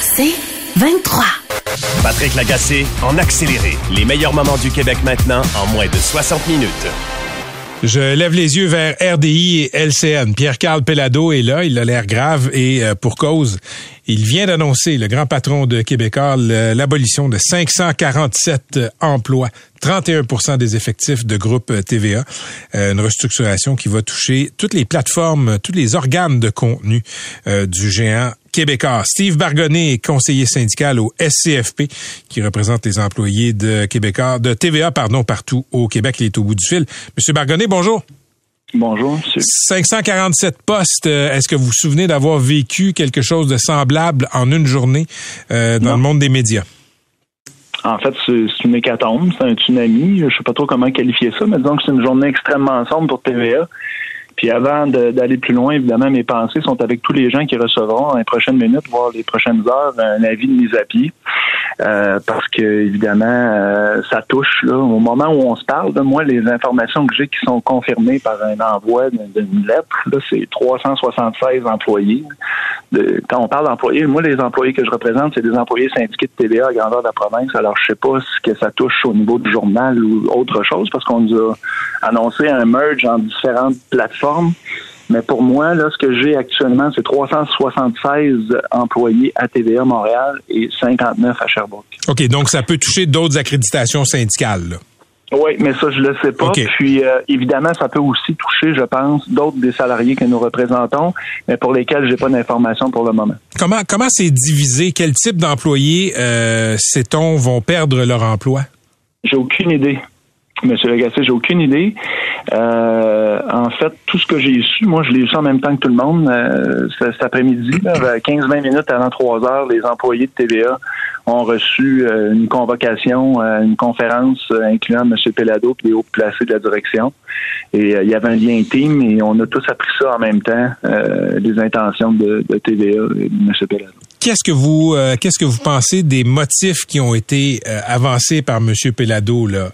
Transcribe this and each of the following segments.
C'est 23. Patrick Lagacé en accéléré. Les meilleurs moments du Québec maintenant en moins de 60 minutes. Je lève les yeux vers RDI et LCN. Pierre-Carl Pellado est là, il a l'air grave et euh, pour cause. Il vient d'annoncer, le grand patron de Québécois, l'abolition de 547 emplois, 31% des effectifs de groupe TVA. Euh, une restructuration qui va toucher toutes les plateformes, tous les organes de contenu euh, du géant québécois. Steve Bargonnet est conseiller syndical au SCFP, qui représente les employés de Québécois, de TVA, pardon, partout au Québec. Il est au bout du fil. Monsieur Bargonnet, bonjour. Bonjour, monsieur. 547 postes. Euh, est-ce que vous vous souvenez d'avoir vécu quelque chose de semblable en une journée euh, dans le monde des médias? En fait, c'est une hécatombe, c'est un tsunami. Je ne sais pas trop comment qualifier ça, mais disons que c'est une journée extrêmement sombre pour TVA. Puis avant d'aller plus loin, évidemment, mes pensées sont avec tous les gens qui recevront dans les prochaines minutes, voire les prochaines heures, un avis de mise à pied. Euh, parce que évidemment, euh, ça touche là, au moment où on se parle. De moi, les informations que j'ai qui sont confirmées par un envoi d'une lettre, là, c'est 376 employés. Quand on parle d'employés, moi, les employés que je représente, c'est des employés syndiqués de TVA à grandeur de la province. Alors, je sais pas ce que ça touche au niveau du journal ou autre chose, parce qu'on nous a annoncé un merge en différentes plateformes. Mais pour moi, là, ce que j'ai actuellement, c'est 376 employés à TVA Montréal et 59 à Sherbrooke. OK, donc ça peut toucher d'autres accréditations syndicales. Oui, mais ça, je le sais pas. Puis, euh, évidemment, ça peut aussi toucher, je pense, d'autres des salariés que nous représentons, mais pour lesquels j'ai pas d'informations pour le moment. Comment comment c'est divisé? Quel type d'employés, euh, sait-on, vont perdre leur emploi? J'ai aucune idée. Monsieur Lagacé, j'ai aucune idée. Euh, en fait, tout ce que j'ai su, moi, je l'ai su en même temps que tout le monde. Euh, cet après-midi, 15-20 minutes avant 3 heures, les employés de TVA ont reçu euh, une convocation, une conférence incluant M. Pelado et les hauts placés de la direction. Et il y avait un lien intime et on a tous appris ça en même temps, les intentions de, de TVA et de M. Pelado qu'est-ce que vous euh, qu'est-ce que vous pensez des motifs qui ont été euh, avancés par M. Pelado là?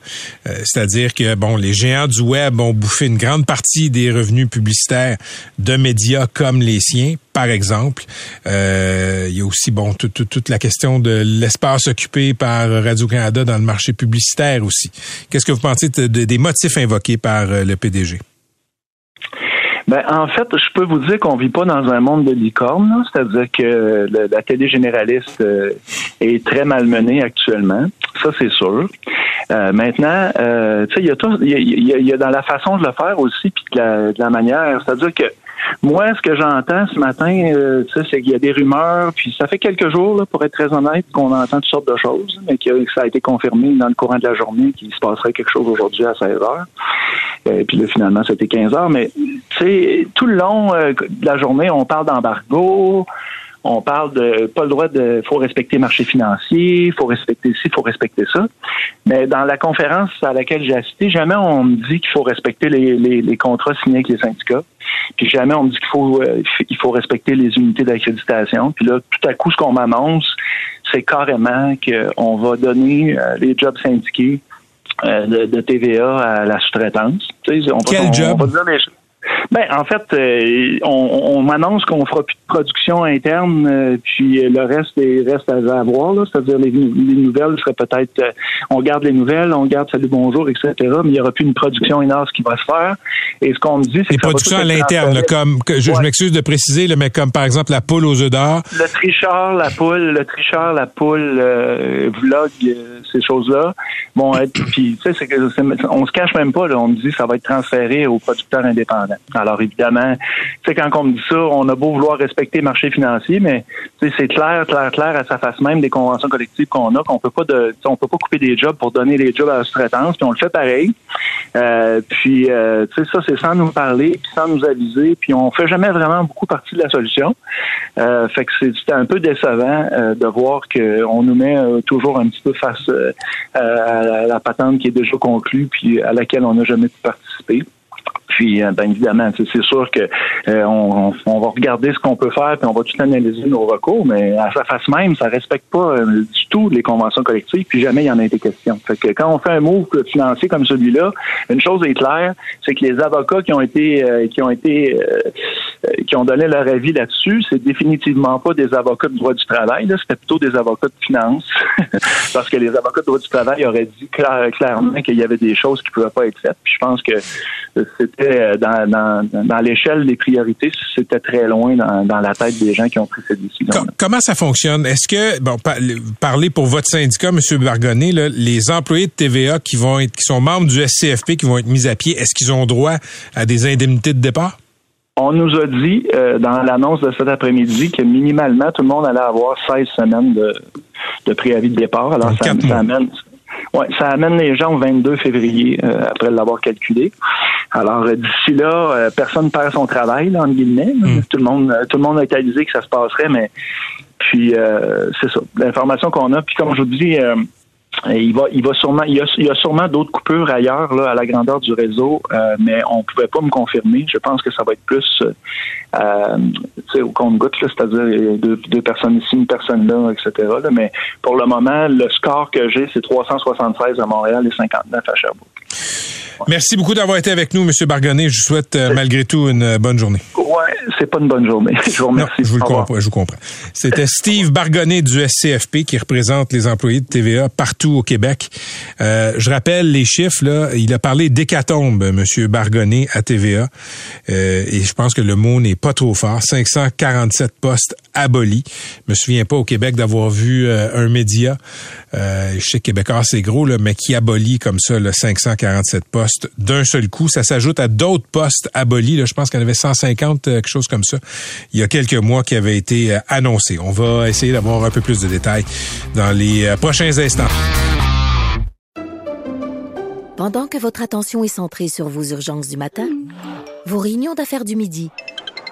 Euh, C'est-à-dire que bon, les géants du web ont bouffé une grande partie des revenus publicitaires de médias comme les siens, par exemple. il y a aussi bon toute la question de l'espace occupé par Radio Canada dans le marché publicitaire aussi. Qu'est-ce que vous pensez des motifs invoqués par le PDG ben, en fait, je peux vous dire qu'on vit pas dans un monde de licorne, c'est-à-dire que la télé généraliste euh, est très malmenée actuellement. Ça, c'est sûr. Euh, maintenant, euh, tu sais, il y a tout, il y a, dans la façon de le faire aussi, puis de la, de la manière. C'est-à-dire que moi, ce que j'entends ce matin, euh, c'est qu'il y a des rumeurs, puis ça fait quelques jours, là, pour être très honnête, qu'on entend toutes sortes de choses, mais que ça a été confirmé dans le courant de la journée qu'il se passerait quelque chose aujourd'hui à 16 heures. Euh, puis là, finalement, c'était 15 heures. Mais, tu sais, tout le long euh, de la journée, on parle d'embargo, on parle de pas le droit de faut respecter le marché financier, faut respecter ci, faut respecter ça. Mais dans la conférence à laquelle j'ai assisté, jamais on me dit qu'il faut respecter les, les, les, contrats signés avec les syndicats. Puis jamais on me dit qu'il faut euh, il faut respecter les unités d'accréditation. Puis là, tout à coup, ce qu'on m'annonce, c'est carrément qu'on va donner euh, les jobs syndiqués euh, de, TVA à la sous-traitance. Quel job? Ben, en fait, euh, on, on m'annonce qu'on fera plus de production interne, euh, puis le reste est, reste à, avoir. C'est-à-dire les, les, nouvelles seraient peut-être, euh, on garde les nouvelles, on garde salut bonjour, etc. Mais il y aura plus une production énorme qui va se faire. Et ce qu'on me dit, c'est que productions à l'interne, comme je, m'excuse de préciser, mais comme par exemple la poule aux œufs d'or. Le tricheur, la poule, le tricheur, la poule, vlog, ces choses-là. Bon, puis tu sais, on se cache même pas. Là, on me dit que ça va être transféré aux producteurs indépendants. Alors évidemment, tu quand on me dit ça, on a beau vouloir respecter le marché financier, mais c'est clair, clair, clair à sa face même des conventions collectives qu'on a, qu'on peut pas de, on peut pas couper des jobs pour donner les jobs à la sous-traitance, puis on le fait pareil. Euh, puis, euh, tu sais, ça, c'est sans nous parler, puis sans nous aviser, puis on fait jamais vraiment beaucoup partie de la solution. Euh, fait que c'est un peu décevant de voir qu'on nous met toujours un petit peu face à la patente qui est déjà conclue, puis à laquelle on n'a jamais pu participer. Puis, euh, bien évidemment, c'est sûr que euh, on, va regarder ce qu'on peut faire, puis on va tout analyser nos recours, mais à sa face même, ça respecte pas euh, du tout les conventions collectives, puis jamais il y en a été question. Fait que quand on fait un move financier comme celui-là, une chose est claire, c'est que les avocats qui ont été qui ont été qui ont donné leur avis là-dessus, c'est définitivement pas des avocats de droit du travail, c'était plutôt des avocats de finance, parce que les avocats de droit du travail auraient dit clairement qu'il y avait des choses qui pouvaient pas être faites. Puis je pense que c'était euh, dans, dans, dans l'échelle des priorités, c'était très loin dans, dans, la tête des gens qui ont pris cette décision. comment ça fonctionne? Est-ce que, bon, parlez pour votre syndicat, M. Bargonnet, là, les employés de TVA qui vont être, qui sont membres du SCFP, qui vont être mis à pied, est-ce qu'ils ont droit à des indemnités de départ? On nous a dit euh, dans l'annonce de cet après-midi que minimalement tout le monde allait avoir 16 semaines de, de préavis de départ. Alors ça, ça, amène Ouais, ça amène les gens au 22 février euh, après l'avoir calculé. Alors euh, d'ici là, euh, personne perd son travail là, entre guillemets. Hmm. Tout le monde, tout le monde a réalisé que ça se passerait, mais puis c'est ça. L'information qu'on a. Puis comme je vous dis il va, il va sûrement, il y a, il y a sûrement d'autres coupures ailleurs là, à la grandeur du réseau, euh, mais on pouvait pas me confirmer. Je pense que ça va être plus euh, au compte-goutte, c'est-à-dire deux, deux, personnes ici, une personne là, etc. Là, mais pour le moment, le score que j'ai, c'est 376 à Montréal et 59 à Sherbrooke. Merci beaucoup d'avoir été avec nous, M. Bargonnet. Je vous souhaite euh, malgré tout une euh, bonne journée. Ouais, c'est pas une bonne journée. Je vous remercie. je vous le comprends, je vous comprends. C'était Steve Bargonnet du SCFP qui représente les employés de TVA partout au Québec. Euh, je rappelle les chiffres, là. Il a parlé d'hécatombe, M. Bargonnet, à TVA. Euh, et je pense que le mot n'est pas trop fort. 547 postes abolis. Je me souviens pas au Québec d'avoir vu un média, je sais que Québécois c'est gros, là, mais qui abolit comme ça le 547 postes d'un seul coup. Ça s'ajoute à d'autres postes abolis. Là, je pense qu'il y en avait 150, euh, quelque chose comme ça, il y a quelques mois qui avaient été euh, annoncés. On va essayer d'avoir un peu plus de détails dans les euh, prochains instants. Pendant que votre attention est centrée sur vos urgences du matin, vos réunions d'affaires du midi,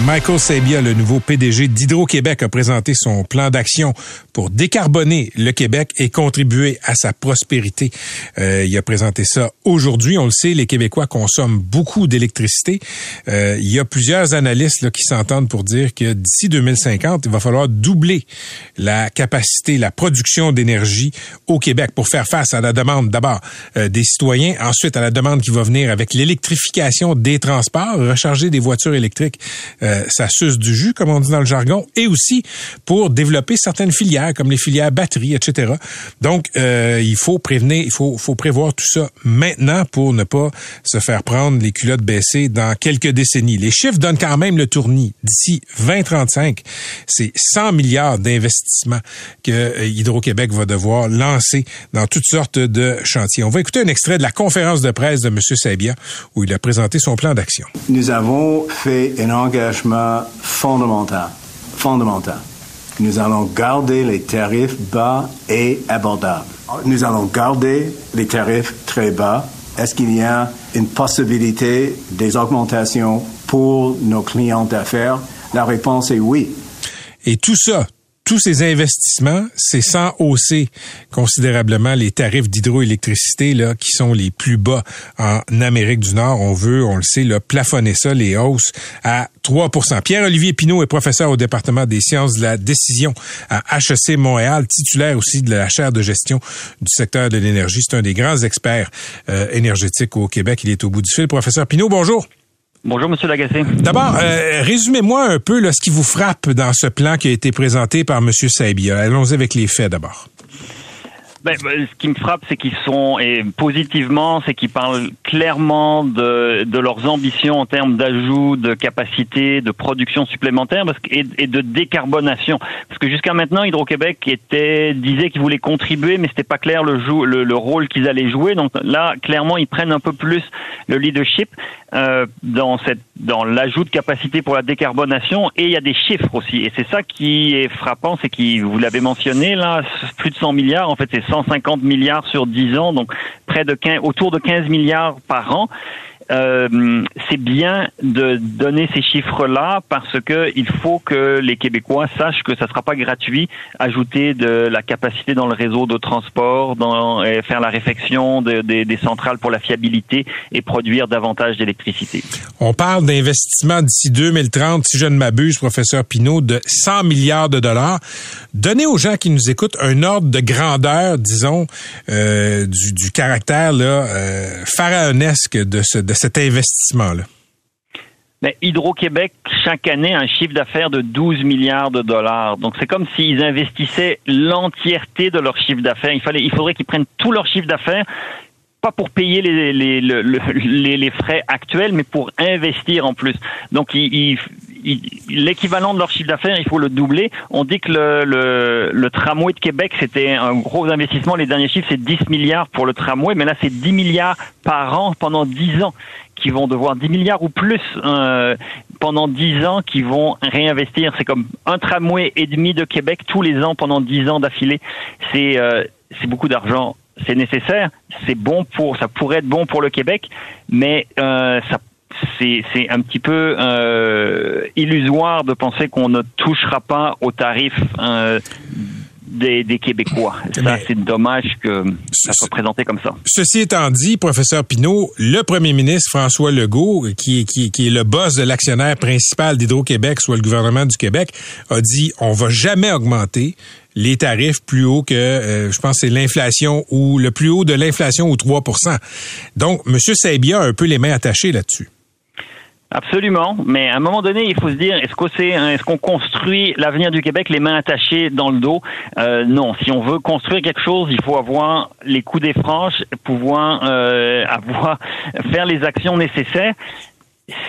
Michael Sabia, le nouveau PDG d'Hydro-Québec, a présenté son plan d'action pour décarboner le Québec et contribuer à sa prospérité. Euh, il a présenté ça aujourd'hui. On le sait, les Québécois consomment beaucoup d'électricité. Euh, il y a plusieurs analystes qui s'entendent pour dire que d'ici 2050, il va falloir doubler la capacité, la production d'énergie au Québec pour faire face à la demande d'abord euh, des citoyens, ensuite à la demande qui va venir avec l'électrification des transports, recharger des voitures électriques euh, ça suce du jus, comme on dit dans le jargon, et aussi pour développer certaines filières, comme les filières batteries, etc. Donc, euh, il faut prévenir, il faut, faut prévoir tout ça maintenant pour ne pas se faire prendre les culottes baissées dans quelques décennies. Les chiffres donnent quand même le tournis. D'ici 2035, c'est 100 milliards d'investissements que euh, Hydro-Québec va devoir lancer dans toutes sortes de chantiers. On va écouter un extrait de la conférence de presse de M. Sabia où il a présenté son plan d'action. Nous avons fait un engagement fondamental. Fondamental. Nous allons garder les tarifs bas et abordables. Nous allons garder les tarifs très bas. Est-ce qu'il y a une possibilité des augmentations pour nos clients d'affaires? La réponse est oui. Et tout ça, tous ces investissements, c'est sans hausser considérablement les tarifs d'hydroélectricité là qui sont les plus bas en Amérique du Nord. On veut, on le sait, là, plafonner ça, les hausses à 3% Pierre-Olivier Pinault est professeur au département des sciences de la décision à HEC Montréal, titulaire aussi de la chaire de gestion du secteur de l'énergie. C'est un des grands experts euh, énergétiques au Québec. Il est au bout du fil. Professeur Pinault, bonjour. Bonjour, Monsieur Lagacé. D'abord, euh, résumez-moi un peu ce qui vous frappe dans ce plan qui a été présenté par M. Saibia. Allons-y avec les faits d'abord. Ben, ben, ce qui me frappe, c'est qu'ils sont, et positivement, c'est qu'ils parlent clairement de, leurs ambitions en termes d'ajout de capacité, de production supplémentaire et, de décarbonation. Parce que jusqu'à maintenant, Hydro-Québec était, disait qu'ils voulaient contribuer, mais c'était pas clair le, le, le rôle qu'ils allaient jouer. Donc là, clairement, ils prennent un peu plus le leadership euh, dans l'ajout de capacité pour la décarbonation. Et il y a des chiffres aussi. Et c'est ça qui est frappant, c'est qui, vous l'avez mentionné là, plus de 100 milliards. En fait, c'est 150 milliards sur 10 ans, donc près de 15, autour de 15 milliards par an. Euh, c'est bien de donner ces chiffres-là parce que il faut que les Québécois sachent que ça ne sera pas gratuit. Ajouter de la capacité dans le réseau de transport, dans, faire la réfection des centrales pour la fiabilité et produire davantage d'électricité. On parle d'investissement d'ici 2030, si je ne m'abuse, professeur Pinault, de 100 milliards de dollars. Donnez aux gens qui nous écoutent un ordre de grandeur, disons, euh, du, du, caractère là, euh, pharaonesque de, ce, de cet investissement-là? Ben, Hydro-Québec, chaque année, a un chiffre d'affaires de 12 milliards de dollars. Donc, c'est comme s'ils investissaient l'entièreté de leur chiffre d'affaires. Il, il faudrait qu'ils prennent tout leur chiffre d'affaires, pas pour payer les, frais actuels, mais pour investir en plus. Donc, ils, l'équivalent de leur chiffre d'affaires, il faut le doubler. On dit que le, tramway de Québec, c'était un gros investissement. Les derniers chiffres, c'est 10 milliards pour le tramway, mais là, c'est 10 milliards par an pendant 10 ans qui vont devoir 10 milliards ou plus euh, pendant 10 ans qui vont réinvestir. C'est comme un tramway et demi de Québec tous les ans pendant 10 ans d'affilée. C'est euh, beaucoup d'argent. C'est nécessaire, c'est bon pour, ça pourrait être bon pour le Québec, mais euh, ça c'est un petit peu euh, illusoire de penser qu'on ne touchera pas aux tarifs euh, des, des, Québécois. Ça, c'est dommage que ça soit présenté comme ça. Ceci étant dit, professeur Pinault, le premier ministre François Legault, qui, qui, qui est le boss de l'actionnaire principal d'Hydro-Québec, soit le gouvernement du Québec, a dit on va jamais augmenter les tarifs plus haut que, euh, je pense, c'est l'inflation ou le plus haut de l'inflation ou 3% Donc, M. Sabia a un peu les mains attachées là-dessus. Absolument, mais à un moment donné, il faut se dire est-ce qu'on c'est est-ce qu'on construit l'avenir du Québec les mains attachées dans le dos? Euh, Non, si on veut construire quelque chose, il faut avoir les coups des franches, pouvoir euh, avoir faire les actions nécessaires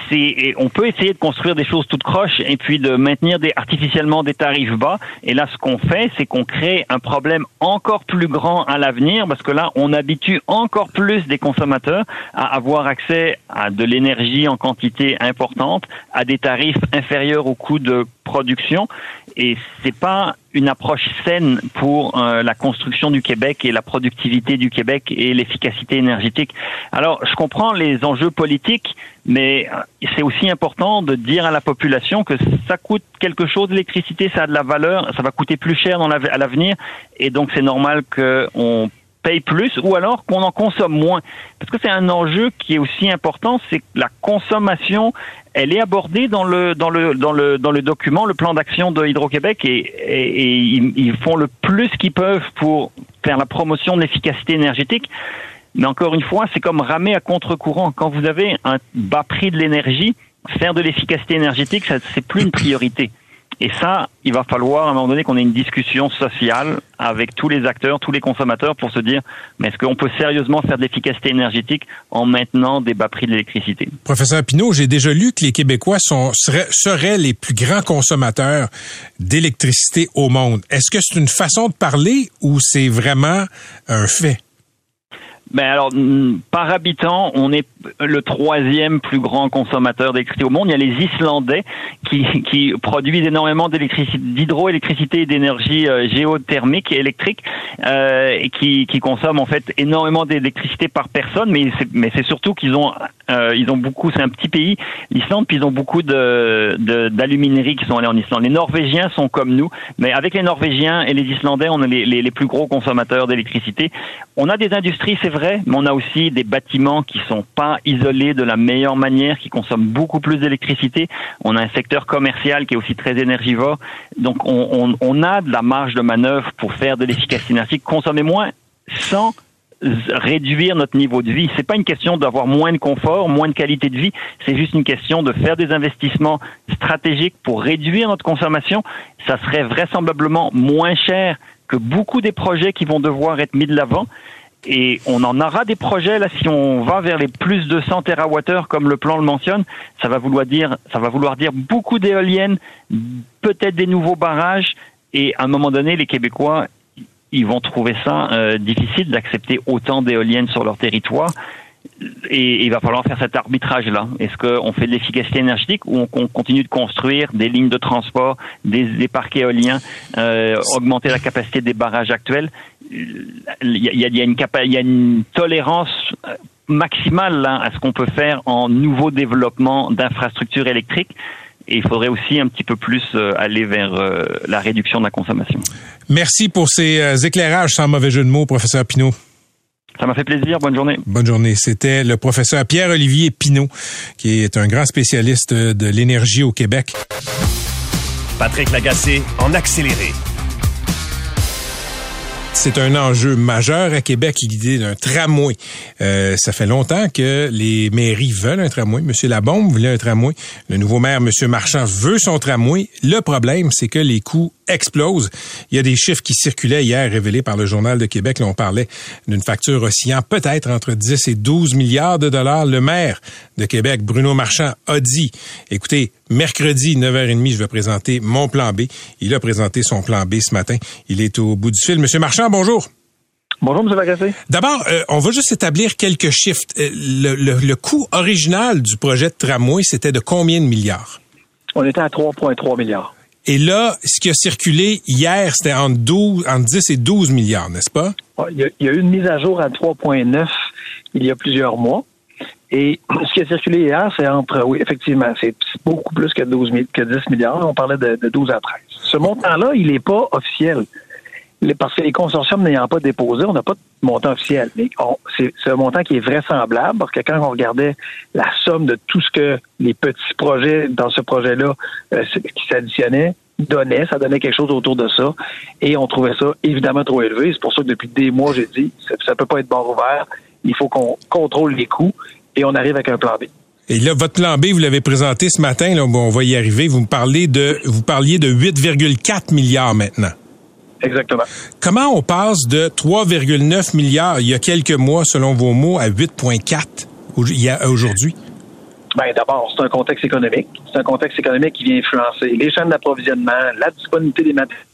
c'est on peut essayer de construire des choses toutes croches et puis de maintenir des, artificiellement des tarifs bas. Et là, ce qu'on fait, c'est qu'on crée un problème encore plus grand à l'avenir parce que là, on habitue encore plus des consommateurs à avoir accès à de l'énergie en quantité importante, à des tarifs inférieurs au coût de production et c'est pas une approche saine pour euh, la construction du Québec et la productivité du Québec et l'efficacité énergétique. Alors, je comprends les enjeux politiques, mais euh, c'est aussi important de dire à la population que ça coûte quelque chose l'électricité, ça a de la valeur, ça va coûter plus cher à l'avenir, et donc c'est normal qu'on paye plus ou alors qu'on en consomme moins. Parce que c'est un enjeu qui est aussi important, c'est que la consommation, elle est abordée dans le dans le dans le dans le document, le plan d'action de Hydro-Québec et, et, ils, font le plus qu'ils peuvent pour faire la promotion de l'efficacité énergétique. Mais encore une fois, c'est comme ramer à contre-courant. Quand vous avez un bas prix de l'énergie, faire de l'efficacité énergétique, c'est plus une priorité. Et ça, il va falloir à un moment donné qu'on ait une discussion sociale avec tous les acteurs, tous les consommateurs pour se dire, mais est-ce qu'on peut sérieusement faire de l'efficacité énergétique en maintenant des bas prix de l'électricité? Professeur Pinault, j'ai déjà lu que les Québécois sont, seraient, seraient les plus grands consommateurs d'électricité au monde. Est-ce que c'est une façon de parler ou c'est vraiment un fait? Ben alors, par habitant, on est le troisième plus grand consommateur d'électricité au monde. Il y a les Islandais qui, produisent énormément d'hydroélectricité et d'énergie euh, géothermique et électrique, euh, et qui, qui consomment en fait énormément d'électricité par personne. Mais c'est surtout qu'ils ont, euh, ils ont beaucoup. C'est un petit pays, l'Islande, puis ils ont beaucoup de, de d'alumineries qui sont allés en Islande. Les Norvégiens sont comme nous, mais avec les Norvégiens et les Islandais, on est les, les, les plus gros consommateurs d'électricité. On a des industries, c'est vrai mais on a aussi des bâtiments qui sont pas isolés de la meilleure manière, qui consomment beaucoup plus d'électricité. On a un secteur commercial qui est aussi très énergivore. Donc, on, on, on a de la marge de manœuvre pour faire de l'efficacité énergétique, consommer moins sans réduire notre niveau de vie. C'est pas une question d'avoir moins de confort, moins de qualité de vie. C'est juste une question de faire des investissements stratégiques pour réduire notre consommation. Ça serait vraisemblablement moins cher que beaucoup des projets qui vont devoir être mis de l'avant. Et on en aura des projets là si on va vers les plus de 100 TWh comme le plan le mentionne, ça va vouloir dire ça va vouloir dire beaucoup d'éoliennes, peut-être des nouveaux barrages et à un moment donné les Québécois ils vont trouver ça euh, difficile d'accepter autant d'éoliennes sur leur territoire. Et il va falloir faire cet arbitrage-là. Est-ce qu'on fait de l'efficacité énergétique ou on continue de construire des lignes de transport, des, parcs éoliens, euh, augmenter la capacité des barrages actuels? Il y a, y a, une, y a une tolérance maximale là, à ce qu'on peut faire en nouveau développement d'infrastructures électriques. Et il faudrait aussi un petit peu plus euh, aller vers euh, la réduction de la consommation. Merci pour ces euh, éclairages sans mauvais jeu de mots, professeur Pinault. Ça m'a fait plaisir. Bonne journée. Bonne journée. C'était le professeur Pierre-Olivier Pinault, qui est un grand spécialiste de l'énergie au Québec. Patrick Lagacé en accéléré. C'est un enjeu majeur à Québec, l'idée d'un tramway. Euh, ça fait longtemps que les mairies veulent un tramway. Monsieur Labombe voulait un tramway. Le nouveau maire, Monsieur Marchand, veut son tramway. Le problème, c'est que les coûts explosent. Il y a des chiffres qui circulaient hier, révélés par le Journal de Québec. Là, on parlait d'une facture oscillant peut-être entre 10 et 12 milliards de dollars. Le maire de Québec, Bruno Marchand, a dit, écoutez, mercredi, 9h30, je vais présenter mon plan B. Il a présenté son plan B ce matin. Il est au bout du fil. Monsieur Marchand, bonjour. Bonjour, M. Lagacé. D'abord, euh, on va juste établir quelques chiffres. Euh, le, le, le coût original du projet de tramway, c'était de combien de milliards? On était à 3,3 milliards. Et là, ce qui a circulé hier, c'était entre, 12, entre 10 et 12 milliards, n'est-ce pas? Il y, a, il y, a, eu une mise à jour à 3,9 il y a plusieurs mois. Et ce qui a circulé hier, c'est entre, oui, effectivement, c'est beaucoup plus que, 12 que 10 milliards. On parlait de, de 12 à 13. Ce montant-là, il n'est pas officiel. Parce que les consortiums n'ayant pas déposé, on n'a pas de montant officiel. C'est un montant qui est vraisemblable parce que quand on regardait la somme de tout ce que les petits projets dans ce projet-là euh, qui s'additionnaient donnaient, ça donnait quelque chose autour de ça. Et on trouvait ça évidemment trop élevé. C'est pour ça que depuis des mois, j'ai dit, ça, ça peut pas être bord ouvert. Il faut qu'on contrôle les coûts et on arrive avec un plan B. Et là, votre plan B, vous l'avez présenté ce matin. Là, on va y arriver. Vous me parlez de, vous parliez de 8,4 milliards maintenant. Exactement. Comment on passe de 3,9 milliards il y a quelques mois, selon vos mots, à 8,4 aujourd'hui? Bien, d'abord, c'est un contexte économique. C'est un contexte économique qui vient influencer les chaînes d'approvisionnement, la disponibilité des matériaux,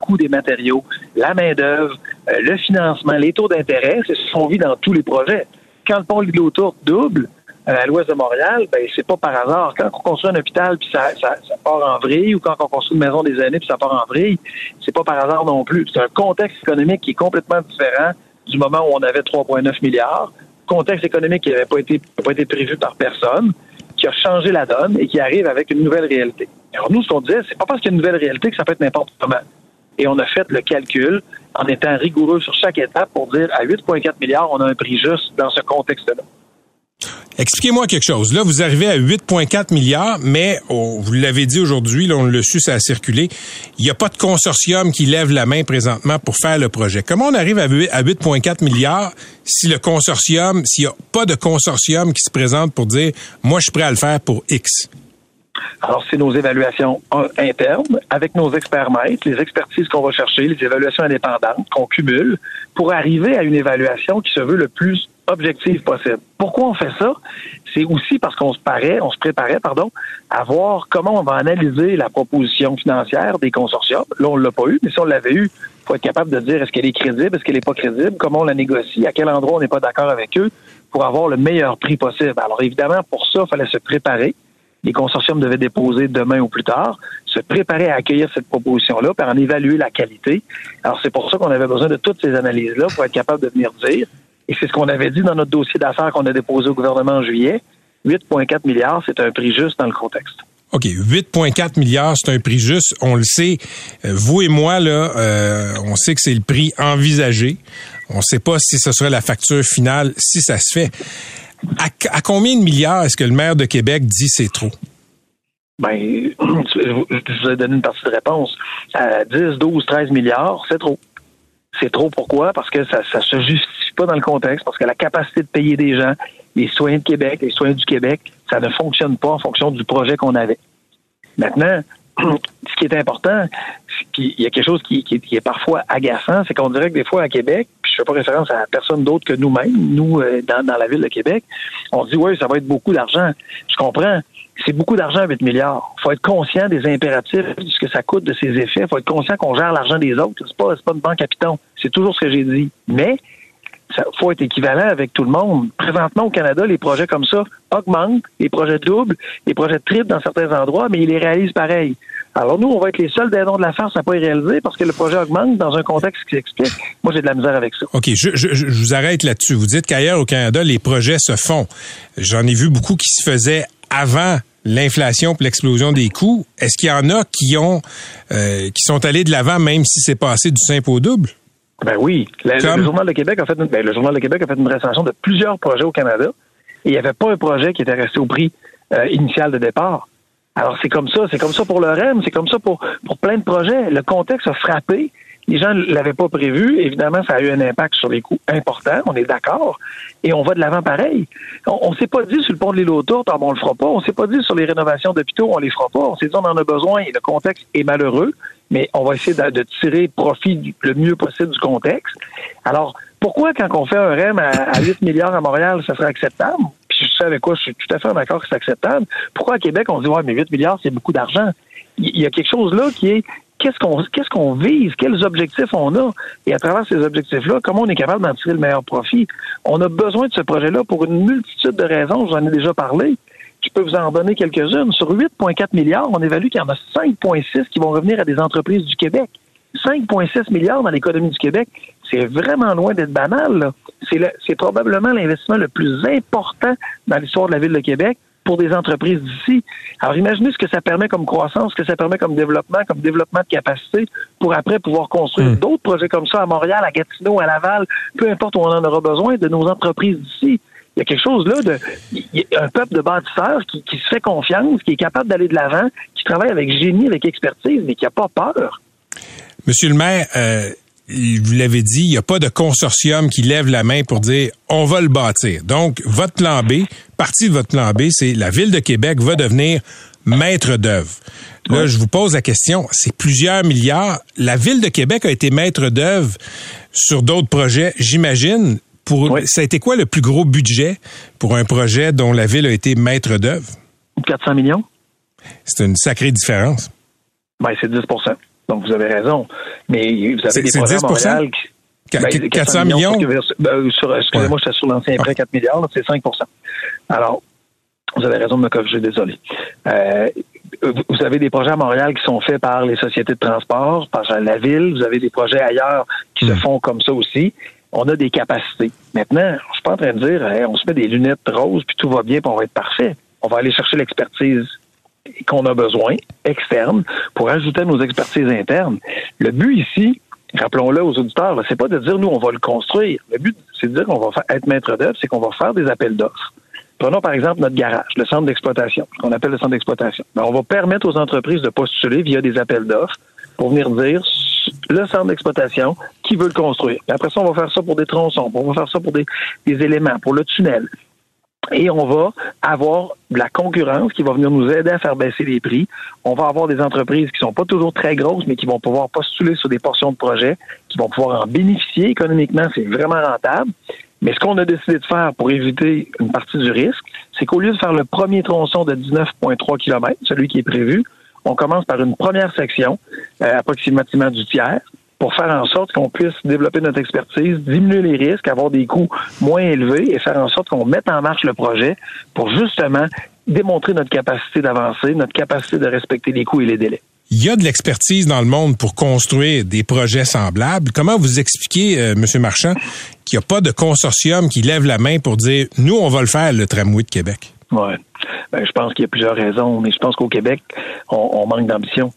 le coût des matériaux, la main-d'œuvre, euh, le financement, les taux d'intérêt. C'est ce qu'on vit dans tous les projets. Quand le pont Lido-Tour double, à l'ouest de Montréal, ben c'est pas par hasard. Quand on construit un hôpital puis ça, ça, ça, part en vrille, ou quand on construit une maison des années puis ça part en vrille, c'est pas par hasard non plus. C'est un contexte économique qui est complètement différent du moment où on avait 3,9 milliards. Contexte économique qui n'avait pas été, pas été prévu par personne, qui a changé la donne et qui arrive avec une nouvelle réalité. Alors nous, ce qu'on disait, c'est pas parce qu'il y a une nouvelle réalité que ça peut être n'importe comment. Et on a fait le calcul en étant rigoureux sur chaque étape pour dire à 8,4 milliards, on a un prix juste dans ce contexte-là. Expliquez-moi quelque chose. Là, vous arrivez à 8,4 milliards, mais oh, vous l'avez dit aujourd'hui, on le su, ça a circulé. Il n'y a pas de consortium qui lève la main présentement pour faire le projet. Comment on arrive à 8,4 milliards si le consortium, s'il n'y a pas de consortium qui se présente pour dire, moi, je suis prêt à le faire pour X? Alors, c'est nos évaluations internes avec nos experts maîtres, les expertises qu'on va chercher, les évaluations indépendantes qu'on cumule pour arriver à une évaluation qui se veut le plus objective possible. Pourquoi on fait ça? C'est aussi parce qu'on se paraît, on se préparait, pardon, à voir comment on va analyser la proposition financière des consortiums. Là, on l'a pas eu, mais si on l'avait eu, faut être capable de dire est-ce qu'elle est crédible, est-ce qu'elle n'est pas crédible, comment on la négocie, à quel endroit on n'est pas d'accord avec eux pour avoir le meilleur prix possible. Alors évidemment, pour ça, il fallait se préparer. Les consortiums devaient déposer demain ou plus tard, se préparer à accueillir cette proposition-là, pour en évaluer la qualité. Alors c'est pour ça qu'on avait besoin de toutes ces analyses-là pour être capable de venir dire et c'est ce qu'on avait dit dans notre dossier d'affaires qu'on a déposé au gouvernement en juillet. 8,4 milliards, c'est un prix juste dans le contexte. OK, 8,4 milliards, c'est un prix juste. On le sait. Vous et moi, là, euh, on sait que c'est le prix envisagé. On ne sait pas si ce serait la facture finale, si ça se fait. À, combien de milliards est-ce que le maire de Québec dit c'est trop? Ben, je vous ai donné une partie de réponse. À 10, 12, 13 milliards, c'est trop C'est trop pourquoi? Parce que ça ne se justifie pas dans le contexte, parce que la capacité de payer des gens, les citoyens de Québec, les citoyens du Québec, ça ne fonctionne pas en fonction du projet qu'on avait. Maintenant, ce qui est important, il y a quelque chose qui, est parfois agaçant, c'est qu'on dirait que des fois à Québec, puis je fais pas référence à personne d'autre que nous-mêmes, nous, euh, dans, la ville de Québec, on dit oui, ça va être beaucoup d'argent. Je comprends. C'est beaucoup d'argent, 8 milliards. Il faut être conscient des impératifs, de ce que ça coûte, de ses effets. Faut être conscient qu'on gère l'argent des autres. C'est pas, pas une banque à. C'est toujours ce que j'ai dit. Mais il faut être équivalent avec tout le monde. Présentement, au Canada, les projets comme ça augmentent, les projets doubles, les projets triples dans certains endroits, mais ils les réalisent pareil. Alors nous, on va être les seuls dindons de la farce à pas y réaliser parce que le projet augmente dans un contexte qui s'explique. Moi, j'ai de la misère avec ça. OK, je, je, je vous arrête là-dessus. Vous dites qu'ailleurs au Canada, les projets se font. J'en ai vu beaucoup qui se faisaient avant l'inflation et l'explosion des coûts. Est-ce qu'il y en a qui ont euh, qui sont allés de l'avant même si c'est passé du simple au double? Ben oui. Le, Journal de Québec a fait une, ben, le Journal de Québec a fait une recension de plusieurs projets au Canada et il n'y avait pas un projet qui était resté au prix euh, initial de départ. Alors c'est comme ça, c'est comme ça pour le REM, c'est comme ça pour, pour plein de projets. Le contexte a frappé. Les gens ne l'avaient pas prévu. Évidemment, ça a eu un impact sur les coûts importants, on est d'accord. Et on va de l'avant pareil. On ne s'est pas dit sur le pont de l'île aux Tourtes, ah, bon, on le fera pas. On s'est pas dit sur les rénovations d'hôpitaux, on les fera pas. On s'est dit on en a besoin et le contexte est malheureux mais on va essayer de, tirer profit le mieux possible du contexte. Alors, pourquoi quand on fait un REM à, 8 milliards à Montréal, ça serait acceptable? Puis je sais avec quoi je suis tout à fait d'accord que c'est acceptable. Pourquoi à Québec, on se dit, ouais, mais 8 milliards, c'est beaucoup d'argent? Il y a quelque chose là qui est qu'est-ce qu'on qu'est-ce qu'on vise, quels objectifs on a, et à travers ces objectifs-là, comment on est capable d'en tirer le meilleur profit? On a besoin de ce projet-là pour une multitude de raisons, j'en ai déjà parlé. Je peux vous en donner quelques-unes. Sur 8,4 milliards, on évalue qu'il y en a 5,6 qui vont revenir à des entreprises du Québec. 5,6 milliards dans l'économie du Québec, c'est vraiment loin d'être banal. C'est probablement l'investissement le plus important dans l'histoire de la ville de Québec pour des entreprises d'ici. Alors imaginez ce que ça permet comme croissance, ce que ça permet comme développement, comme développement de capacité pour après pouvoir construire hmm. d'autres projets comme ça à Montréal, à Gatineau, à Laval, peu importe où on en aura besoin, de nos entreprises d'ici il y a quelque chose là de un peuple de bâtisseurs qui, se fait confiance, qui est capable d'aller de l'avant, qui travaille avec génie, avec expertise, mais qui n'a pas peur. Monsieur le maire, euh, vous l'avez dit, il n'y a pas de consortium qui lève la main pour dire on va le bâtir. Donc, votre plan B, partie de votre plan B, c'est la Ville de Québec va devenir maître d'œuvre. Là, je vous pose la question, c'est plusieurs milliards. La Ville de Québec a été maître d'œuvre sur d'autres projets, j'imagine. Ça a été quoi le plus gros budget pour un projet dont la ville a été maître d'œuvre? 400 millions. C'est une sacrée différence. Ben, c'est 10 Donc, vous avez raison. Mais vous avez des projets 10 à Montréal qui... 400, ben, millions? Ben, excusez-moi, je suis sur l'ancien prêt 4 milliards, c'est 5% Alors, vous avez raison de me corriger, désolé. Euh, vous avez des projets à Montréal qui sont faits par les sociétés de transport, par la ville. Vous avez des projets ailleurs qui se hmm. font comme ça aussi on a des capacités. Maintenant, je suis pas en train de dire, on se met des lunettes roses puis tout va bien, puis on va être parfait. On va aller chercher l'expertise qu'on a besoin, externe, pour ajouter nos expertises internes. Le but ici, rappelons-le aux auditeurs, c'est pas de dire nous on va le construire. Le but, c'est de dire qu'on va être maître d'œuvre, c'est qu'on va faire des appels d'offres. Prenons par exemple notre garage, le centre d'exploitation, ce qu'on appelle le centre d'exploitation. Ben, on va permettre aux entreprises de postuler via des appels d'offres pour venir dire le centre d'exploitation qui veut le construire. après ça, on va faire ça pour des tronçons, on va faire ça pour des, éléments, pour le tunnel. Et on va avoir de la concurrence qui va venir nous aider à faire baisser les prix. On va avoir des entreprises qui sont pas toujours très grosses, mais qui vont pouvoir postuler sur des portions de projet, qui vont pouvoir en bénéficier économiquement. C'est vraiment rentable. Mais ce qu'on a décidé de faire pour éviter une partie du risque, c'est qu'au lieu de faire le premier tronçon de 19,3 km, celui qui est prévu, on commence par une première section, euh, approximativement du tiers, pour faire en sorte qu'on puisse développer notre expertise, diminuer les risques, avoir des coûts moins élevés et faire en sorte qu'on mette en marche le projet pour justement démontrer notre capacité d'avancer, notre capacité de respecter les coûts et les délais. Il y a de l'expertise dans le monde pour construire des projets semblables. Comment vous expliquez, euh, M. Marchand, qu'il n'y a pas de consortium qui lève la main pour dire, nous, on va le faire, le tramway de Québec? Ouais. Ben, je pense qu'il y a plusieurs raisons, mais je pense qu'au Québec, on, manque d'ambition.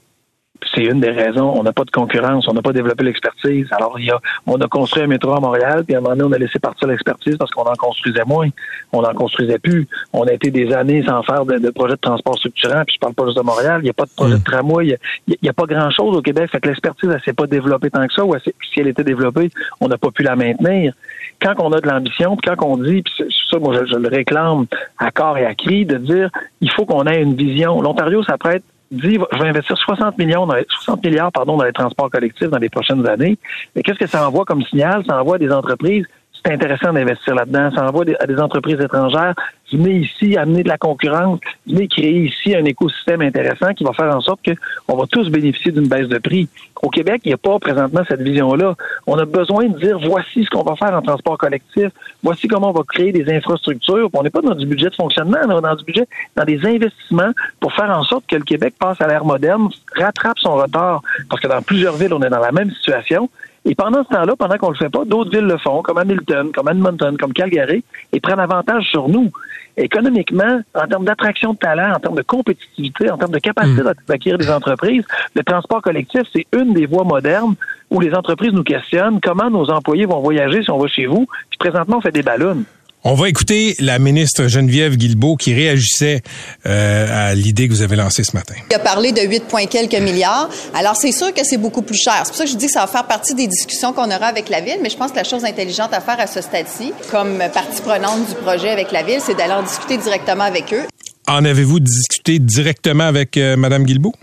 C'est une des raisons. On n'a pas de concurrence, on n'a pas développé l'expertise. Alors, il y a, on a construit un métro à Montréal, puis à un moment donné, on a laissé partir l'expertise parce qu'on en construisait moins. On n'en construisait plus. On a été des années sans faire de, de projet de transport structurant, puis je parle pas juste de Montréal. Il n'y a pas de projet de tramway. Il n'y a, pas grand-chose au Québec. Fait que l'expertise, elle s'est pas développée tant que ça, ou si elle était développée, on n'a pas pu la maintenir. Quand on a de l'ambition, puis quand on dit, puis ça, moi, je, je, le réclame à corps et à cri, de dire, il faut qu'on ait une vision. L'Ontario s'apprête dit je vais investir 60 millions dans les, 60 milliards pardon dans les transports collectifs dans les prochaines années. Mais qu'est-ce que ça envoie comme signal? Ça envoie des entreprises c'est intéressant d'investir là-dedans. Ça envoie à des entreprises étrangères. Venez ici amener de la concurrence. Venez créer ici un écosystème intéressant qui va faire en sorte qu'on va tous bénéficier d'une baisse de prix. Au Québec, il n'y a pas présentement cette vision-là. On a besoin de dire voici ce qu'on va faire en transport collectif. Voici comment on va créer des infrastructures. On n'est pas dans du budget de fonctionnement, on est dans du budget, dans des investissements pour faire en sorte que le Québec passe à l'ère moderne, rattrape son retard. Parce que dans plusieurs villes, on est dans la même situation. Et pendant ce temps-là, pendant qu'on le fait pas, d'autres villes le font, comme Hamilton, comme Edmonton, comme Calgary, et prennent avantage sur nous. Économiquement, en termes d'attraction de talent, en termes de compétitivité, en termes de capacité mmh. d'acquérir des entreprises, le transport collectif, c'est une des voies modernes où les entreprises nous questionnent comment nos employés vont voyager si on va chez vous? Puis présentement, on fait des ballons. On va écouter la ministre Geneviève Guilbeault qui réagissait euh, à l'idée que vous avez lancée ce matin. Il a parlé de 8 points quelques milliards. Alors, c'est sûr que c'est beaucoup plus cher. C'est pour ça que je dis que ça va faire partie des discussions qu'on aura avec la Ville, mais je pense que la chose intelligente à faire à ce stade-ci, comme partie prenante du projet avec la Ville, c'est d'aller en discuter directement avec eux. En avez-vous discuté directement avec euh, Mme Guilbeault?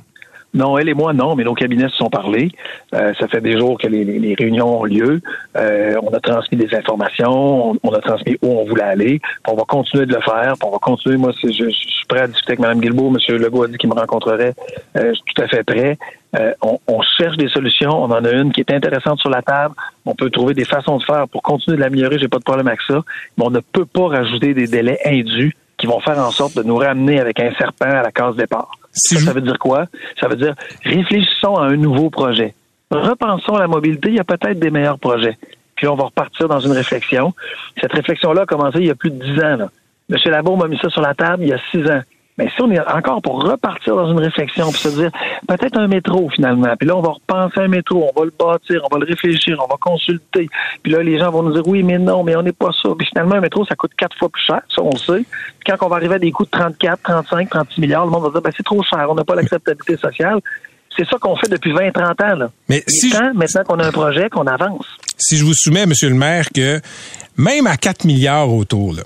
Non, elle et moi, non, mais nos cabinets se sont parlé. Euh, ça fait des jours que les, les, réunions ont lieu. Euh, on a transmis des informations, on, a transmis où on voulait aller. On va continuer de le faire. On va continuer. Moi, je, je, suis prêt à discuter avec Mme Guilbeault. M. Legault a dit qu'il me rencontrerait. Euh, tout à fait prêt. On, on, cherche des solutions. On en a une qui est intéressante sur la table. On peut trouver des façons de faire pour continuer de l'améliorer. J'ai pas de problème avec ça. Mais on ne peut pas rajouter des délais indus qui vont faire en sorte de nous ramener avec un serpent à la case départ. ça, veut dire quoi? Ça veut dire réfléchissons à un nouveau projet. Repensons à la mobilité, il y a peut-être des meilleurs projets. Puis on va repartir dans une réflexion. Cette réflexion-là a commencé il y a plus de dix ans. Là. M. Labaume m'a mis ça sur la table il y a six ans. Mais si on est encore pour repartir dans une réflexion, puis se dire peut-être un métro finalement, puis là on va repenser un métro, on va le bâtir, on va le réfléchir, on va consulter, puis là les gens vont nous dire oui mais non, mais on n'est pas ça. Puis finalement un métro ça coûte quatre fois plus cher, ça on le sait. Puis quand on va arriver à des coûts de 34, 35, 36 milliards, le monde va dire ben c'est trop cher, on n'a pas l'acceptabilité sociale. C'est ça qu'on fait depuis 20, 30 ans. Là. Mais si maintenant qu'on a un projet, qu'on avance? Si je vous soumets, Monsieur le maire, que même à 4 milliards autour, là,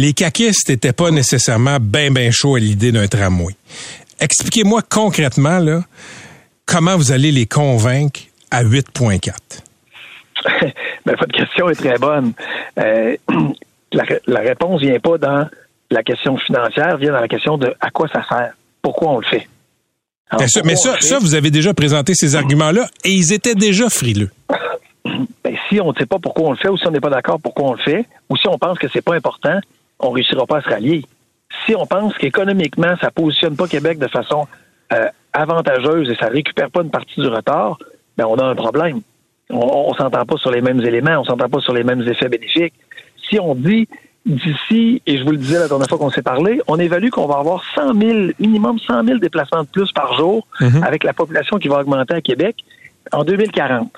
les caquistes n'étaient pas nécessairement bien, bien chauds à l'idée d'un tramway. Expliquez-moi concrètement, là, comment vous allez les convaincre à 8,4? ben, votre question est très bonne. Euh, la, la, réponse vient pas dans la question financière, vient dans la question de à quoi ça sert, pourquoi on le fait. mais ça, ça, vous avez déjà présenté ces arguments-là et ils étaient déjà frileux. Ben, si on ne sait pas pourquoi on le fait ou si on n'est pas d'accord pourquoi on le fait ou si on pense que c'est pas important, on réussira pas à se rallier. Si on pense qu'économiquement, ça positionne pas Québec de façon euh, avantageuse et ça récupère pas une partie du retard, ben on a un problème. On, ne s'entend pas sur les mêmes éléments, on s'entend pas sur les mêmes effets bénéfiques. Si on dit d'ici, et je vous le disais la dernière fois qu'on s'est parlé, on évalue qu'on va avoir 100 000, minimum 100 000 déplacements de plus par jour mhm. avec la population qui va augmenter à Québec en 2040.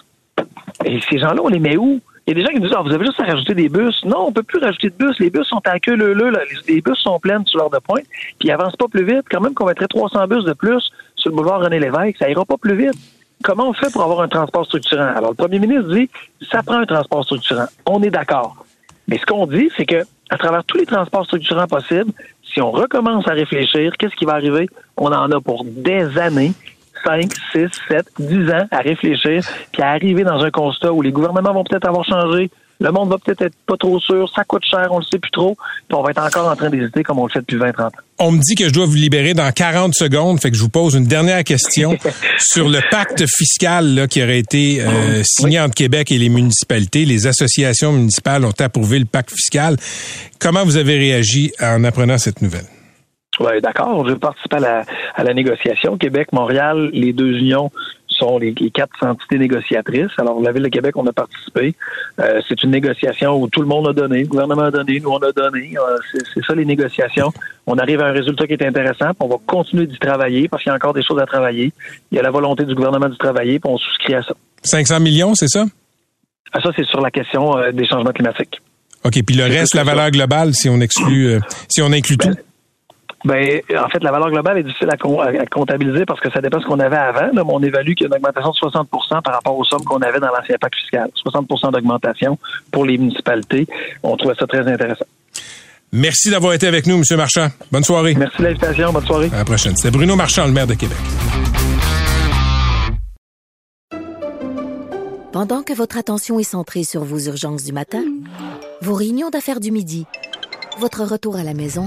Et ces gens-là, on les met où? Il y a des gens qui disent ah, vous avez juste à rajouter des bus. Non, on peut plus rajouter de bus. Les bus sont à queue leu, là. Les, bus sont pleines sur l'heure de pointe, puis ils avancent pas plus vite. Quand même qu'on mettrait 300 bus de plus sur le boulevard René Lévesque, ça ira pas plus vite. Comment on fait pour avoir un transport structurant? Alors, le premier ministre dit ça prend un transport structurant. On est d'accord. Mais ce qu'on dit, c'est que à travers tous les transports structurants possibles, si on recommence à réfléchir, qu'est-ce qui va arriver? On en a pour des années 5, 6, 7, 10 ans à réfléchir, puis à arriver dans un constat où les gouvernements vont peut-être avoir changé, le monde va peut-être être pas trop sûr, ça coûte cher, on le sait plus trop, puis on va être encore en train d'hésiter comme on le fait depuis 20-30 ans. On me dit que je dois vous libérer dans 40 secondes, fait que je vous pose une dernière question sur le pacte fiscal là, qui aurait été euh, signé entre Québec et les municipalités. Les associations municipales ont approuvé le pacte fiscal. Comment vous avez réagi en apprenant cette nouvelle? Oui, d'accord. Je participe à la, à la négociation. Québec, Montréal, les deux unions sont les, quatre entités négociatrices. Alors, la Ville de Québec, on a participé. Euh, c'est une négociation où tout le monde a donné, le gouvernement a donné, nous, on a donné. Euh, c'est ça, les négociations. On arrive à un résultat qui est intéressant, puis on va continuer d'y travailler parce qu'il y a encore des choses à travailler. Il y a la volonté du gouvernement d'y travailler, puis on souscrit à ça. 500 millions, c'est ça? Ah, ça, c'est sur la question euh, des changements climatiques. OK, puis le reste, la valeur globale, si on exclut, si on inclut tout? Ben, en fait, la valeur globale est difficile à, comptabiliser parce que ça dépend de ce qu'on avait avant. Là, on évalue qu'il y a une augmentation de 60% par rapport aux sommes qu'on avait dans l'ancien pacte fiscal. 60% d'augmentation pour les municipalités. On trouvait ça très intéressant. Merci d'avoir été avec nous, M. Marchand. Bonne soirée. Merci de l'invitation. Bonne soirée. À la prochaine. C'est Bruno Marchand, le maire de Québec. Pendant que votre attention est centrée sur vos urgences du matin, vos réunions d'affaires du midi, votre retour à la maison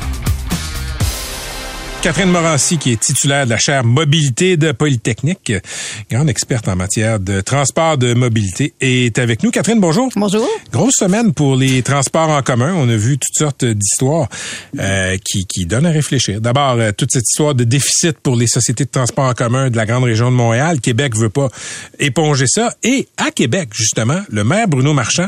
Catherine Morancy, qui est titulaire de la chaire mobilité de Polytechnique, grande experte en matière de transport de mobilité, est avec nous. Catherine, bonjour. Bonjour. Grosse semaine pour les transports en commun. On a vu toutes sortes d'histoires euh, qui, qui donnent à réfléchir. D'abord, euh, toute cette histoire de déficit pour les sociétés de transport en commun de la grande région de Montréal. Québec veut pas éponger ça. Et à Québec, justement, le maire Bruno Marchand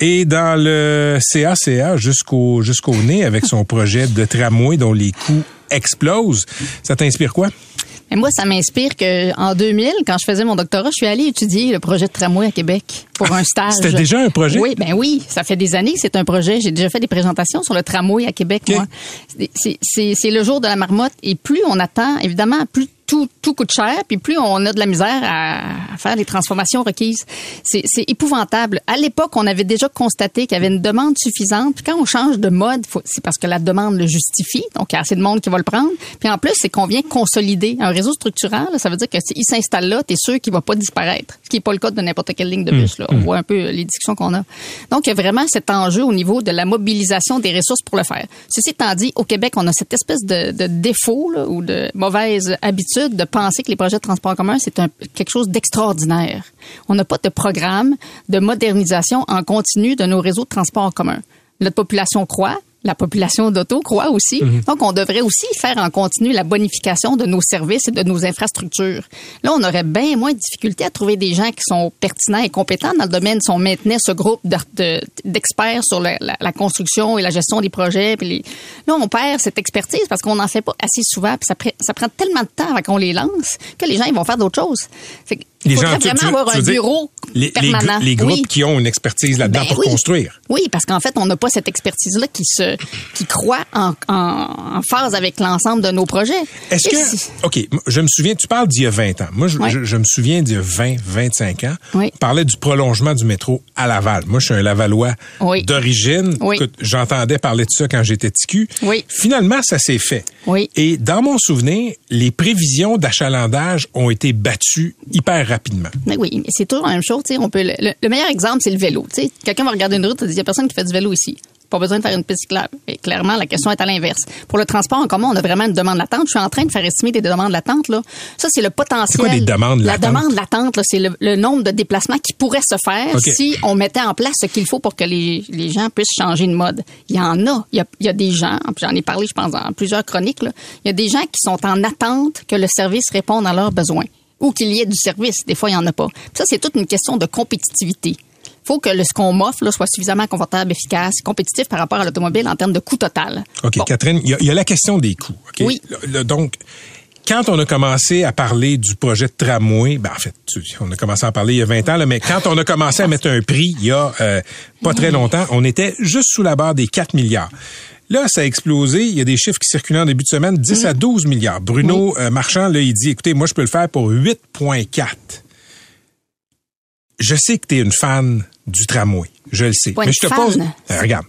est dans le CACA jusqu'au jusqu'au nez avec son projet de tramway dont les coûts explose. Ça t'inspire quoi? Et moi, ça m'inspire que en 2000, quand je faisais mon doctorat, je suis allée étudier le projet de tramway à Québec pour un stage. C'était déjà un projet? Oui, ben oui, ça fait des années que c'est un projet. J'ai déjà fait des présentations sur le tramway à Québec, moi. C'est le jour de la marmotte et plus on attend, évidemment, plus tout, tout coûte cher, puis plus on a de la misère à, faire les transformations requises. C'est épouvantable. À l'époque, on avait déjà constaté qu'il y avait une demande suffisante. Puis quand on change de mode, c'est parce que la demande le justifie. Donc, il y a assez de monde qui va le prendre. Puis en plus, c'est qu'on vient consolider un réseau structurel. Ça veut dire que s'il s'installe là, tu es sûr qu'il va pas disparaître. Ce qui n'est pas le cas de n'importe quelle ligne de bus. Là. On mmh. voit un peu les discussions qu'on a. Donc, il y a vraiment cet enjeu au niveau de la mobilisation des ressources pour le faire. Ceci étant dit, au Québec, on a cette espèce de, de défaut là, ou de mauvaise habitude de penser que les projets de transport en commun, c'est quelque chose d'extraordinaire. On n'a pas de programme de modernisation en continu de nos réseaux de transport en commun. Notre population croît, la population d'auto croit aussi. Mhm. Donc, on devrait aussi faire en continu la bonification de nos services et de nos infrastructures. Là, on aurait bien moins de difficultés à trouver des gens qui sont pertinents et compétents dans le domaine si on maintenait ce groupe d'experts sur la, construction et la gestion des projets. Puis Là, on perd cette expertise parce qu'on n'en fait pas assez souvent. Puis ça, ça prend tellement de temps avant qu'on les lance que les gens ils vont faire d'autres choses. Il faut vraiment avoir un bureau les, permanent. Les, groupes qui ont une expertise là-dedans ben pour construire. Oui, parce qu'en fait, on n'a pas cette expertise-là qui se qui croit en, en, phase avec l'ensemble de nos projets. Est-ce que... OK, je me souviens, tu parles d'il y a 20 ans. Moi, je, je, me souviens d'il y a 20, 25 ans. Oui. Tu parlais du prolongement du métro à Laval. Moi, je suis un Lavallois d'origine. J'entendais parler de ça quand j'étais TQ. Oui. Finalement, ça s'est fait. Oui. Et dans mon souvenir, les prévisions d'achalandage ont été battues hyper rapidement. Mais oui, c'est toujours la même chose. On peut, le, meilleur exemple, c'est le vélo. Quelqu'un va regarder une route et dire, il n'y a personne qui fait du vélo ici pas besoin de faire une piste cyclable. Et clairement, la question est à l'inverse. Pour le transport en commun, on a vraiment une demande latente. Je suis en train de faire estimer des demandes latentes. Là. Ça, c'est le potentiel. C'est quoi des demandes latentes? La demande latente, c'est le, nombre de déplacements qui pourraient se faire si on mettait en place ce qu'il faut pour que les, les, gens puissent changer de mode. Il y en a. Il y a, il y a des gens, j'en ai parlé, je pense, dans plusieurs chroniques, là. il y a des gens qui sont en attente que le service réponde à leurs besoins ou qu'il y ait du service. Des fois, il n'y en a pas. Ça, c'est toute une question de compétitivité faut que le, ce qu'on m'offre soit suffisamment confortable, efficace, compétitif par rapport à l'automobile en termes de coût total. OK, Catherine, il y, a la question des coûts. Oui. donc, quand on a commencé à parler du projet de tramway, ben en fait, on a commencé à parler il y a 20 ans, là, mais quand on a commencé à mettre un prix il y a euh, pas très longtemps, on était juste sous la barre des 4 milliards. Là, ça a explosé. Il y a des chiffres qui circulaient en début de semaine, 10 à 12 milliards. Bruno euh, Marchand, là, il dit, écoutez, moi, je peux le faire pour 8,4. Je sais que tu es une fan du tramway. Je le sais. mais je te pose. Euh, regarde.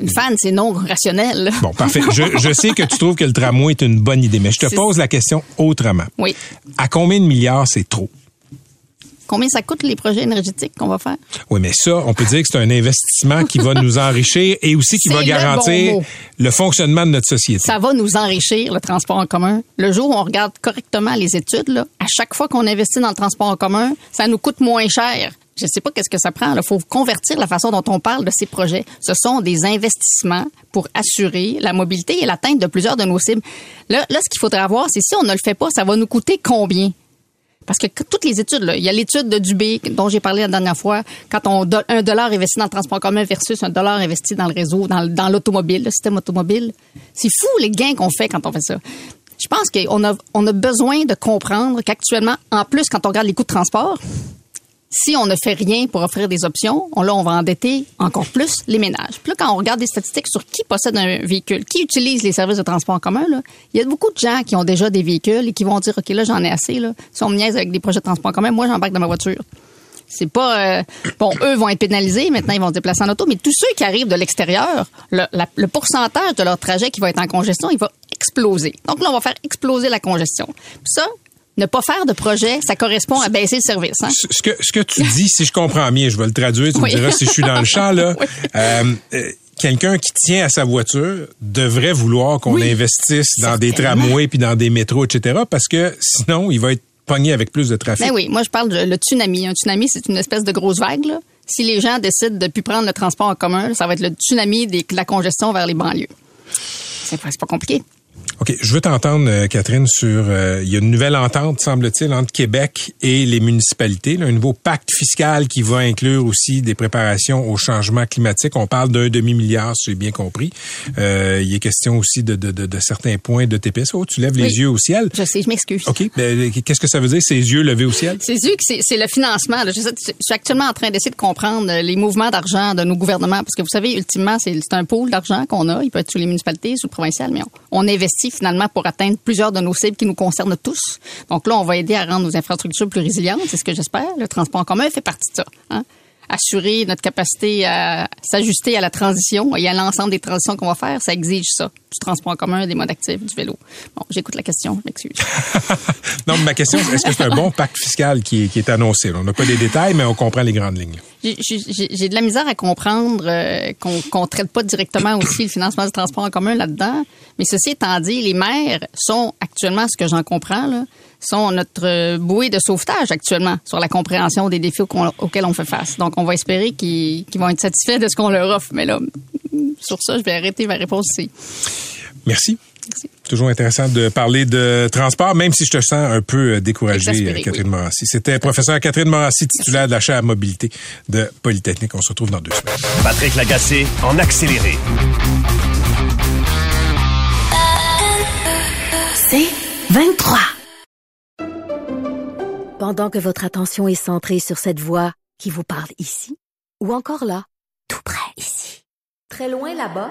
Une fan, c'est non rationnel. Bon, parfait. Je, sais que tu trouves que le tramway est une bonne idée, mais je te pose la question autrement. Oui. À combien de milliards c'est trop? Combien ça coûte les projets énergétiques qu'on va faire? Oui, mais ça, on peut dire que c'est un investissement qui va nous enrichir et aussi qui va le garantir bon le fonctionnement de notre société. Ça va nous enrichir, le transport en commun. Le jour où on regarde correctement les études, là, à chaque fois qu'on investit dans le transport en commun, ça nous coûte moins cher. Je sais pas qu'est-ce que ça prend. Il faut convertir la façon dont on parle de ces projets. Ce sont des investissements pour assurer la mobilité et l'atteinte de plusieurs de nos cibles. Là, là ce qu'il faudrait avoir, c'est si on ne le fait pas, ça va nous coûter combien? Parce que toutes les études, il y a l'étude de Dubé dont j'ai parlé la dernière fois, quand on donne un dollar investi dans le transport commun versus un dollar investi dans le réseau, dans, dans l'automobile, le système automobile. C'est fou les gains qu'on fait quand on fait ça. Je pense qu'on a, on a besoin de comprendre qu'actuellement, en plus, quand on regarde les coûts de transport, si on ne fait rien pour offrir des options, on, là, on va endetter encore plus les ménages. Puis là, quand on regarde des statistiques sur qui possède un véhicule, qui utilise les services de transport en commun, là, il y a beaucoup de gens qui ont déjà des véhicules et qui vont dire, OK, là, j'en ai assez. Là. Si on me niaise avec des projets de transport en commun, moi, j'embarque dans ma voiture. C'est pas... euh, bon, eux vont être pénalisés, maintenant, ils vont se déplacer en auto, mais tous ceux qui arrivent de l'extérieur, le, le pourcentage de leur trajet qui va être en congestion, il va exploser. Donc là, on va faire exploser la congestion. Puis ça, ne pas faire de projet, ça correspond à baisser le service. Hein? Ce que, ce que tu dis, si je comprends bien, je vais le traduire, tu Oui. me diras si je suis dans le champ, là. Oui. Euh, euh, Quelqu'un qui tient à sa voiture devrait vouloir qu'on Oui. investisse dans des tramways puis dans des métros, etc. Parce que sinon, il va être pogné avec plus de trafic. Ben oui, moi je parle de le tsunami. Un tsunami, c'est une espèce de grosse vague. Là. Si les gens décident de plus prendre le transport en commun, ça va être le tsunami de la congestion vers les banlieues. C'est pas, c'est pas compliqué. OK, je veux t'entendre, euh, Catherine, sur... euh, il y a une nouvelle entente, semble-t-il, entre Québec et les municipalités. là, un nouveau pacte fiscal qui va inclure aussi des préparations au changement climatique. On parle d'un demi-milliard, si j'ai bien compris. Euh, il est question aussi de, de, de, de certains points de TPS. Oh, tu lèves les yeux au ciel. Je sais, je m'excuse. OK, ben, qu'est-ce que ça veut dire, ces yeux levés au ciel? Sûr que c'est le financement. là. Je, sais- je suis actuellement en train d'essayer de comprendre les mouvements d'argent de nos gouvernements. Parce que vous savez, ultimement, c'est un pôle d'argent qu'on a. Il peut être sur les municipalités, sur le provincial, mais on, on investit finalement pour atteindre plusieurs de nos cibles qui nous concernent tous. Donc là, on va aider à rendre nos infrastructures plus résilientes. C'est ce que j'espère. Le transport en commun fait partie de ça. hein. Assurer notre capacité à s'ajuster à la transition et à l'ensemble des transitions qu'on va faire, ça exige ça. Du transport en commun, des modes actifs, du vélo. Bon, j'écoute la question, je m'excuse. non, mais ma question, est-ce que c'est un bon pacte fiscal qui est, qui est annoncé? On n'a pas les détails, mais on comprend les grandes lignes. J'ai- de la misère à comprendre euh, qu'on qu'on traite pas directement aussi le financement du transport en commun là-dedans. Mais ceci étant dit, les maires sont actuellement, ce que j'en comprends, sont notre bouée de sauvetage actuellement sur la compréhension des défis auxquels on fait face. Donc, on va espérer qu'ils vont être satisfaits de ce qu'on leur offre. Mais là, sur ça, je vais arrêter ma réponse ici. Merci. Merci. Toujours intéressant de parler de transport, même si je te sens un peu euh, découragée, euh, Catherine oui. Morassi. C'était professeur Catherine Morassi, titulaire de la chaire mobilité de Polytechnique. On se retrouve dans deux semaines. Patrick Lagacé en accéléré. C'est 23. Pendant que votre attention est centrée sur cette voix qui vous parle ici, ou encore là, tout près ici, très loin là-bas,